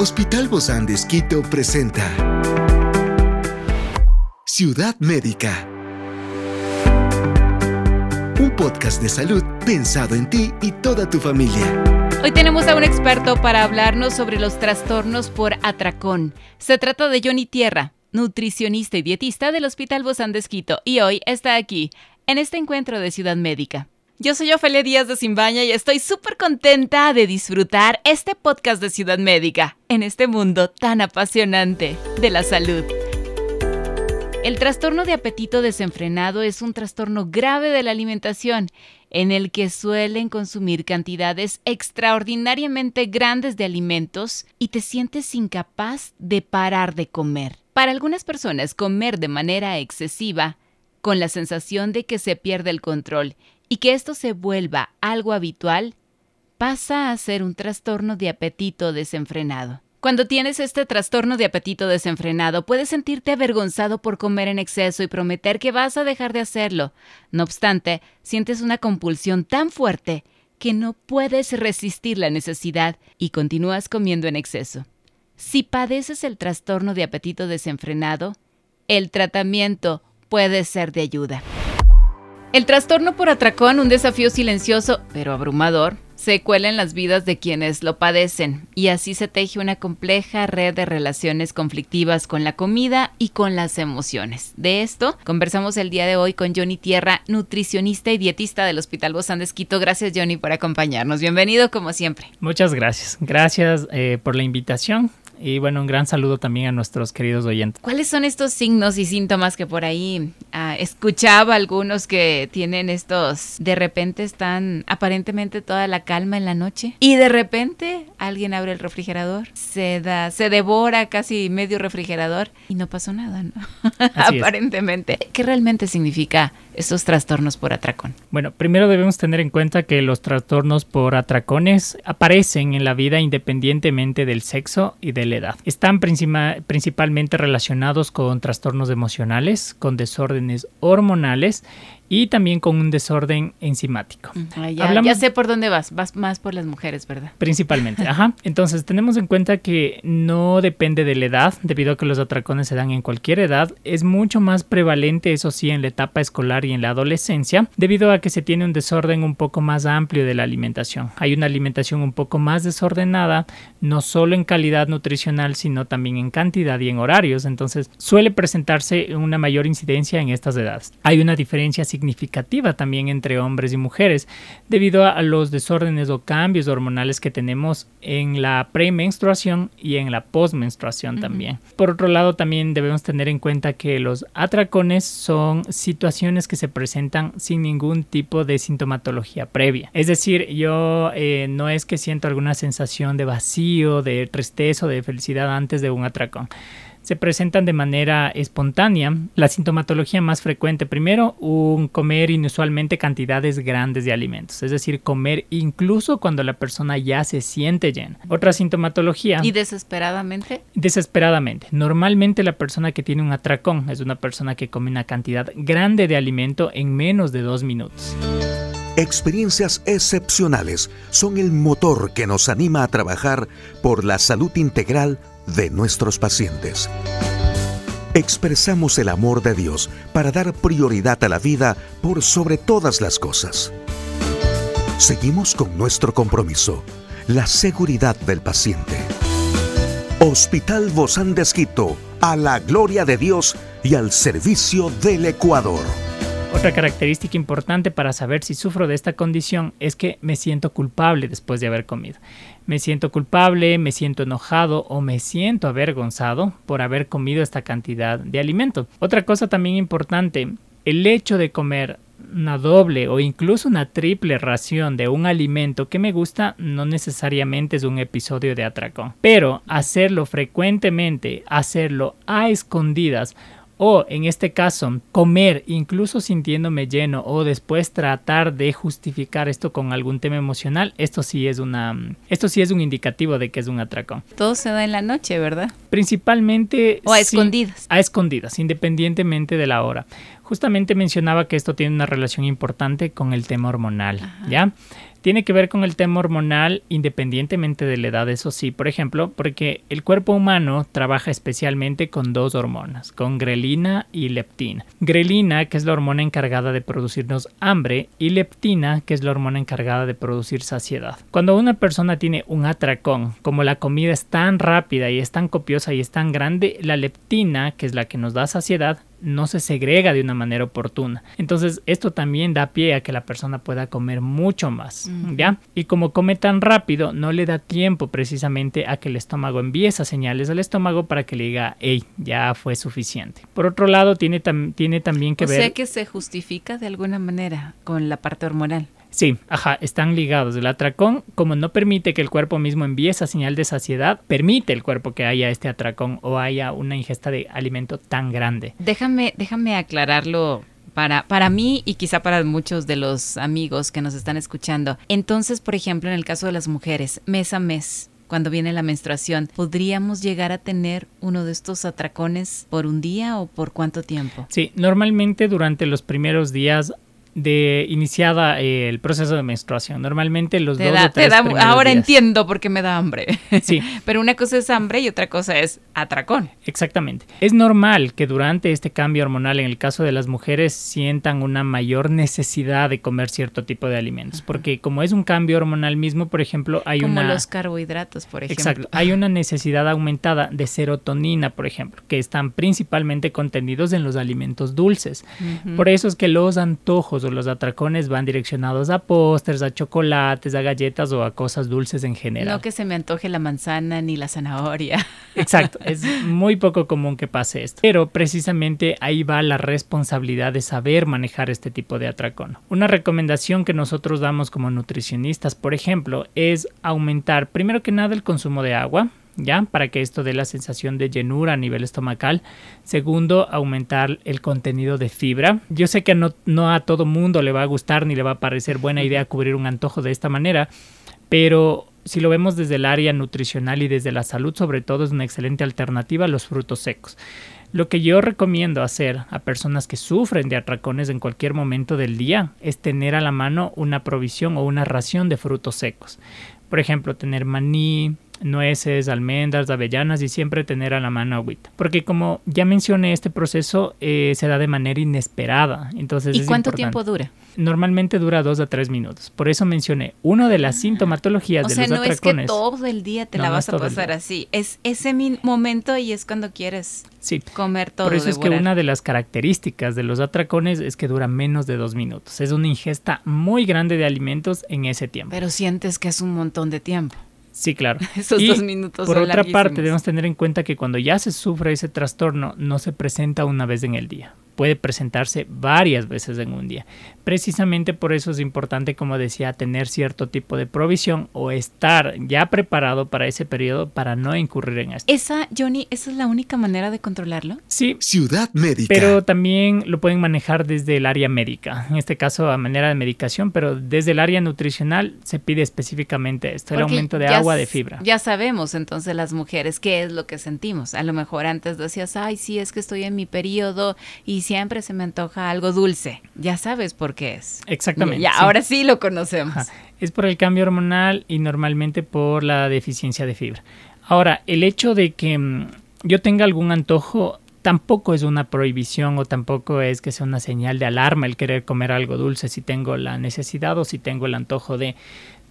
Hospital Bozán de Esquito presenta Ciudad Médica. Un podcast de salud pensado en ti y toda tu familia. Hoy tenemos a un experto para hablarnos sobre los trastornos por atracón. Se trata de Johnny Tierra, nutricionista y dietista del Hospital Bozán de Esquito, y hoy está aquí, en este encuentro de Ciudad Médica. Yo soy Ofelia Díaz de Simbaña y estoy súper contenta de disfrutar este podcast de Ciudad Médica en este mundo tan apasionante de la salud. El trastorno de apetito desenfrenado es un trastorno grave de la alimentación en el que suelen consumir cantidades extraordinariamente grandes de alimentos y te sientes incapaz de parar de comer. Para algunas personas, comer de manera excesiva, con la sensación de que se pierde el control y que esto se vuelva algo habitual, pasa a ser un trastorno de apetito desenfrenado. Cuando tienes este trastorno de apetito desenfrenado, puedes sentirte avergonzado por comer en exceso y prometer que vas a dejar de hacerlo. No obstante, sientes una compulsión tan fuerte que no puedes resistir la necesidad y continúas comiendo en exceso. Si padeces el trastorno de apetito desenfrenado, el tratamiento puede ser de ayuda. El trastorno por atracón, un desafío silencioso pero abrumador, se cuela en las vidas de quienes lo padecen y así se teje una compleja red de relaciones conflictivas con la comida y con las emociones. De esto conversamos el día de hoy con Johnny Tierra, nutricionista y dietista del Hospital Bozán de. Gracias Johnny por acompañarnos. Bienvenido como siempre. Muchas gracias. Gracias eh, por la invitación. Y bueno, un gran saludo también a nuestros queridos oyentes. ¿Cuáles son estos signos y síntomas que por ahí ah, escuchaba algunos que tienen estos, de repente están aparentemente toda la calma en la noche y de repente alguien abre el refrigerador, se da, se devora casi medio refrigerador y no pasó nada, ¿no? aparentemente. ¿Qué realmente significa estos trastornos por atracón? Bueno, primero debemos tener en cuenta que los trastornos por atracones aparecen en la vida independientemente del sexo y de la edad. Están principalmente relacionados con trastornos emocionales, con desórdenes hormonales y también con un desorden enzimático. Ah, ya, sé por dónde vas, vas más por las mujeres, ¿verdad? Principalmente, ajá. Entonces tenemos en cuenta que no depende de la edad, debido a que los atracones se dan en cualquier edad, es mucho más prevalente, eso sí, en la etapa escolar y en la adolescencia, debido a que se tiene un desorden un poco más amplio de la alimentación. Hay una alimentación un poco más desordenada, no solo en calidad nutricional, sino también en cantidad y en horarios, entonces suele presentarse una mayor incidencia en estas edades. Hay una diferencia significativa también entre hombres y mujeres debido a los desórdenes o cambios hormonales que tenemos en la premenstruación y en la postmenstruación también. Por otro lado, también debemos tener en cuenta que los atracones son situaciones que se presentan sin ningún tipo de sintomatología previa. Es decir, yo eh, no es que siento alguna sensación de vacío, de tristeza o de felicidad antes de un atracón se presentan de manera espontánea. La sintomatología más frecuente, primero, un comer inusualmente cantidades grandes de alimentos, es decir, comer incluso cuando la persona ya se siente llena. Otra sintomatología. ¿Y desesperadamente? Desesperadamente. Normalmente la persona que tiene un atracón es una persona que come una cantidad grande de alimento en menos de dos minutos. Experiencias excepcionales son el motor que nos anima a trabajar por la salud integral de nuestros pacientes. Expresamos el amor de Dios para dar prioridad a la vida por sobre todas las cosas. Seguimos con nuestro compromiso, la seguridad del paciente. Hospital de Esquito, a la gloria de Dios y al servicio del Ecuador. Otra característica importante para saber si sufro de esta condición es que me siento culpable después de haber comido. Me siento culpable, me siento enojado o me siento avergonzado por haber comido esta cantidad de alimento. Otra cosa también importante, el hecho de comer una doble o incluso una triple ración de un alimento que me gusta no necesariamente es un episodio de atracón, pero hacerlo frecuentemente, hacerlo a escondidas o en este caso comer incluso sintiéndome lleno o después tratar de justificar esto con algún tema emocional, esto sí es una esto sí es un indicativo de que es un atracón. Todo se da en la noche, ¿verdad? Principalmente o a escondidas. A escondidas, independientemente de la hora. Justamente mencionaba que esto tiene una relación importante con el tema hormonal, ¿ya? Tiene que ver con el tema hormonal independientemente de la edad, eso sí, por ejemplo, porque el cuerpo humano trabaja especialmente con dos hormonas, con grelina y leptina. Grelina, que es la hormona encargada de producirnos hambre, y leptina, que es la hormona encargada de producir saciedad. Cuando una persona tiene un atracón, como la comida es tan rápida y es tan copiosa y es tan grande, la leptina, que es la que nos da saciedad, no se segrega de una manera oportuna. Entonces, esto también da pie a que la persona pueda comer mucho más, ¿ya? Y como come tan rápido, no le da tiempo precisamente a que el estómago envíe esas señales al estómago para que le diga, hey, ya fue suficiente. Por otro lado, tiene, tiene también que ver... O sea que se justifica de alguna manera con la parte hormonal. Sí, ajá, están ligados. El atracón, como no permite que el cuerpo mismo envíe esa señal de saciedad, permite el cuerpo que haya este atracón o haya una ingesta de alimento tan grande. Déjame, déjame aclararlo para, para, mí y quizá para muchos de los amigos que nos están escuchando. Entonces, por ejemplo, en el caso de las mujeres, mes a mes, cuando viene la menstruación, ¿podríamos llegar a tener uno de estos atracones por un día o por cuánto tiempo? Sí, normalmente durante los primeros días de iniciada eh, el proceso de menstruación. Normalmente los dos o tres Ahora entiendo por qué me da hambre. Sí. Pero una cosa es hambre y otra cosa es atracón. Exactamente. Es normal que durante este cambio hormonal, en el caso de las mujeres, sientan una mayor necesidad de comer cierto tipo de alimentos. Porque como es un cambio hormonal mismo, por ejemplo, hay una... Como los carbohidratos, por ejemplo. Exacto. Hay una necesidad aumentada de serotonina, por ejemplo, que están principalmente contenidos en los alimentos dulces. Por eso es que los antojos los atracones van direccionados a pósters, a chocolates, a galletas o a cosas dulces en general. No que se me antoje la manzana ni la zanahoria. Exacto, es muy poco común que pase esto. Pero precisamente ahí va la responsabilidad de saber manejar este tipo de atracón. Una recomendación que nosotros damos como nutricionistas, por ejemplo, es aumentar primero que nada el consumo de agua ¿ya? Para que esto dé la sensación de llenura a nivel estomacal. Segundo, aumentar el contenido de fibra. Yo sé que no, no a todo mundo le va a gustar ni le va a parecer buena idea cubrir un antojo de esta manera, pero si lo vemos desde el área nutricional y desde la salud, sobre todo, es una excelente alternativa a los frutos secos. Lo que yo recomiendo hacer a personas que sufren de atracones en cualquier momento del día es tener a la mano una provisión o una ración de frutos secos. Por ejemplo, tener maní, nueces, almendras, avellanas y siempre tener a la mano agüita. Porque como ya mencioné, este proceso eh, se da de manera inesperada. Entonces ¿Y cuánto tiempo dura? Normalmente dura dos a tres minutos. Por eso mencioné, una de las ah. sintomatologías de los atracones... O sea, no es que todo el día te la vas a pasar así. Es ese momento y es cuando quieres sí. comer todo. Por eso es que una de las características de los atracones es que dura menos de dos minutos. Es una ingesta muy grande de alimentos en ese tiempo. Pero sientes que es un montón de tiempo. Sí, claro. Esos dos minutos. Por otra parte, debemos tener en cuenta que cuando ya se sufre ese trastorno, no se presenta una vez en el día puede presentarse varias veces en un día. Precisamente por eso es importante, como decía, tener cierto tipo de provisión o estar ya preparado para ese periodo para no incurrir en esto. Esa, Johnny, ¿esa es la única manera de controlarlo? Sí. Ciudad médica. Pero también lo pueden manejar desde el área médica, en este caso a manera de medicación, pero desde el área nutricional se pide específicamente esto, el aumento de agua, de fibra. Ya sabemos entonces las mujeres qué es lo que sentimos. A lo mejor antes decías, ay, sí, es que estoy en mi periodo y siempre se me antoja algo dulce. Ya sabes por qué es. Exactamente. Ya, ahora sí lo conocemos. Es por el cambio hormonal y normalmente por la deficiencia de fibra. Ahora, el hecho de que mm, yo tenga algún antojo tampoco es una prohibición o tampoco es que sea una señal de alarma el querer comer algo dulce si tengo la necesidad o si tengo el antojo de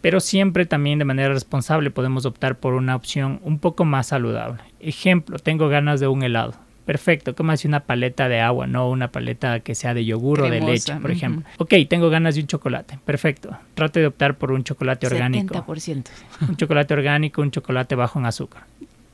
pero siempre también de manera responsable podemos optar por una opción un poco más saludable. Ejemplo, tengo ganas de un helado perfecto, así una paleta de agua, no una paleta que sea de yogur o de leche, por ejemplo. Ok, tengo ganas de un chocolate, perfecto. Trate de optar por un chocolate orgánico. 70%. Un chocolate orgánico, un chocolate bajo en azúcar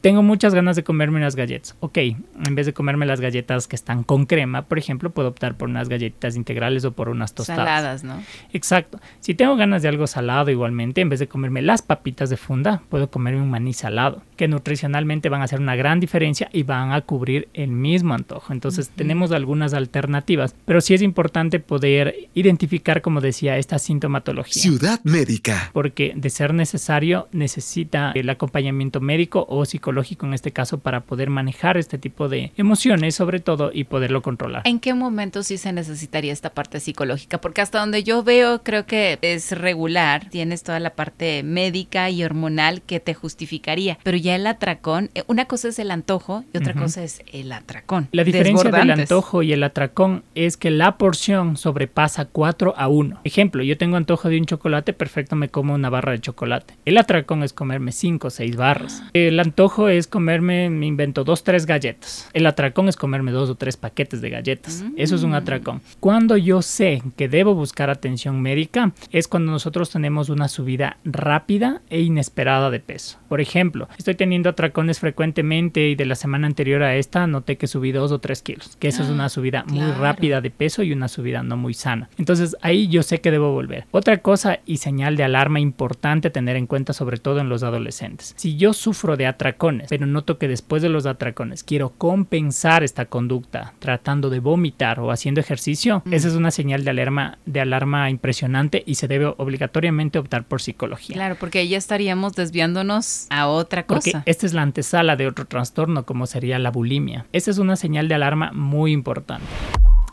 tengo muchas ganas de comerme unas galletas. Ok, en vez de comerme las galletas que están con crema, por ejemplo, puedo optar por unas galletitas integrales o por unas tostadas. Saladas, ¿no? Exacto. Si tengo ganas de algo salado igualmente, en vez de comerme las papitas de funda, puedo comerme un maní salado, que nutricionalmente van a hacer una gran diferencia y van a cubrir el mismo antojo. Entonces tenemos algunas alternativas, pero sí es importante poder identificar, como decía, esta sintomatología. Ciudad médica. Porque de ser necesario, necesita el acompañamiento médico o psicológico psicológico en este caso para poder manejar este tipo de emociones sobre todo y poderlo controlar. ¿En qué momento sí se necesitaría esta parte psicológica? Porque hasta donde yo veo creo que es regular, tienes toda la parte médica y hormonal que te justificaría, pero ya el atracón, eh, una cosa es el antojo y otra cosa es el atracón. La diferencia del antojo y el atracón es que la porción sobrepasa 4 a 1. Ejemplo, yo tengo antojo de un chocolate, perfecto, me como una barra de chocolate. El atracón es comerme 5 o 6 barras. El antojo es comerme, me invento, 2 3 galletas. El atracón es comerme 2 o 3 paquetes de galletas. Eso es un mm. atracón. Cuando yo sé que debo buscar atención médica, es cuando nosotros tenemos una subida rápida e inesperada de peso. Por ejemplo, estoy teniendo atracones frecuentemente y de la semana anterior a esta noté que subí 2 o 3 kilos, que esa es una ah, subida muy rápida de peso y una subida no muy sana. Entonces ahí yo sé que debo volver. Otra cosa y señal de alarma importante tener en cuenta sobre todo en los adolescentes. Si yo sufro de atracones, pero noto que después de los atracones quiero compensar esta conducta tratando de vomitar o haciendo ejercicio, mm. esa es una señal de alarma, de alarma impresionante y se debe obligatoriamente optar por psicología. Claro, porque ahí ya estaríamos desviándonos a otra cosa. Porque esta es la antesala de otro trastorno como sería la bulimia. Esta es una señal de alarma muy importante.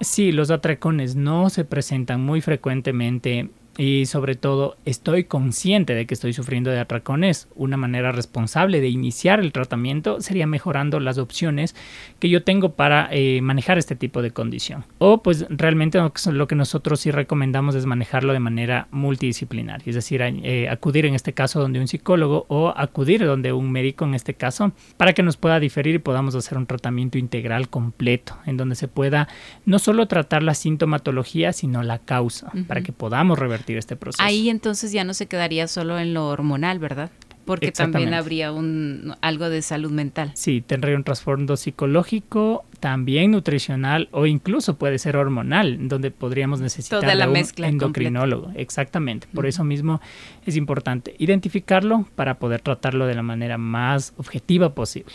Sí, los atracones no se presentan muy frecuentemente y sobre todo estoy consciente de que estoy sufriendo de atracones. Una manera responsable de iniciar el tratamiento sería mejorando las opciones que yo tengo para eh, manejar este tipo de condición. O pues realmente lo que nosotros sí recomendamos es manejarlo de manera multidisciplinaria, es decir, eh, acudir en este caso donde un psicólogo o acudir donde un médico en este caso para que nos pueda diferir y podamos hacer un tratamiento integral completo en donde se pueda no solo tratar la sintomatología sino la causa para que podamos revertir este proceso. Ahí entonces ya no se quedaría solo en lo hormonal, ¿verdad? Porque también habría un, algo de salud mental. Sí, tendría un trasfondo psicológico, también nutricional o incluso puede ser hormonal, donde podríamos necesitar Toda la un mezcla endocrinólogo. Exactamente. Por eso mismo es importante identificarlo para poder tratarlo de la manera más objetiva posible.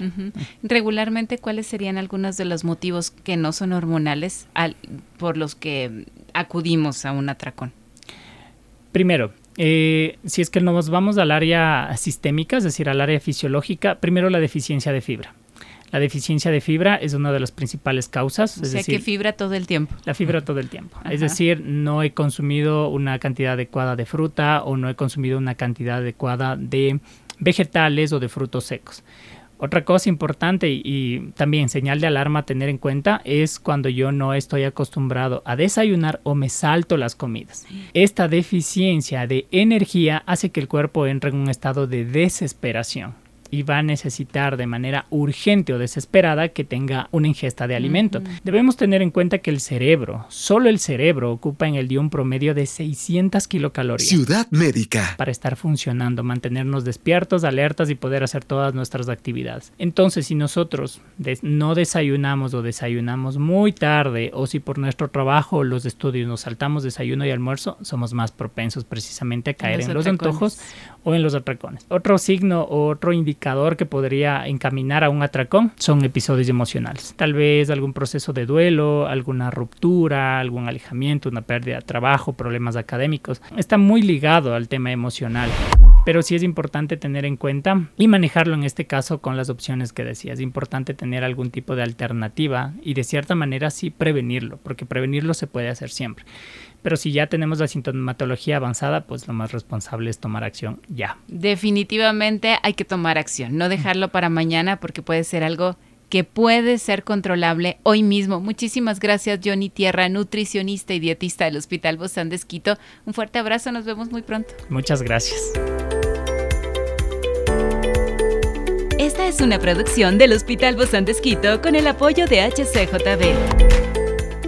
Regularmente, ¿cuáles serían algunos de los motivos que no son hormonales por los que acudimos a un atracón? Primero, eh, si es que nos vamos al área sistémica, es decir, al área fisiológica, primero la deficiencia de fibra. La deficiencia de fibra es una de las principales causas. O sea que fibra todo el tiempo. La fibra todo el tiempo. Es decir, no he consumido una cantidad adecuada de fruta o no he consumido una cantidad adecuada de vegetales o de frutos secos. Otra cosa importante y, también señal de alarma a tener en cuenta es cuando yo no estoy acostumbrado a desayunar o me salto las comidas. Esta deficiencia de energía hace que el cuerpo entre en un estado de desesperación y va a necesitar de manera urgente o desesperada que tenga una ingesta de alimento. Debemos tener en cuenta que el cerebro, solo el cerebro, ocupa en el día un promedio de 600 kilocalorías. Ciudad médica. Para estar funcionando, mantenernos despiertos, alertas y poder hacer todas nuestras actividades. Entonces, si nosotros no desayunamos o desayunamos muy tarde o si por nuestro trabajo o los estudios nos saltamos desayuno y almuerzo, somos más propensos precisamente a caer en los antojos o en los atracones. Otro signo o otro indicador que podría encaminar a un atracón son episodios emocionales. Tal vez algún proceso de duelo, alguna ruptura, algún alejamiento, una pérdida de trabajo, problemas académicos. Está muy ligado al tema emocional pero sí es importante tener en cuenta y manejarlo en este caso con las opciones que decía. Es importante tener algún tipo de alternativa y de cierta manera sí prevenirlo, porque prevenirlo se puede hacer siempre. Pero si ya tenemos la sintomatología avanzada, pues lo más responsable es tomar acción ya. Definitivamente hay que tomar acción, no dejarlo para mañana porque puede ser algo que puede ser controlable hoy mismo. Muchísimas gracias, Johnny Tierra, nutricionista y dietista del Hospital Bozán de Esquito. Un fuerte abrazo, nos vemos muy pronto. Muchas gracias. Esta es una producción del Hospital Bozán de Esquito con el apoyo de HCJB.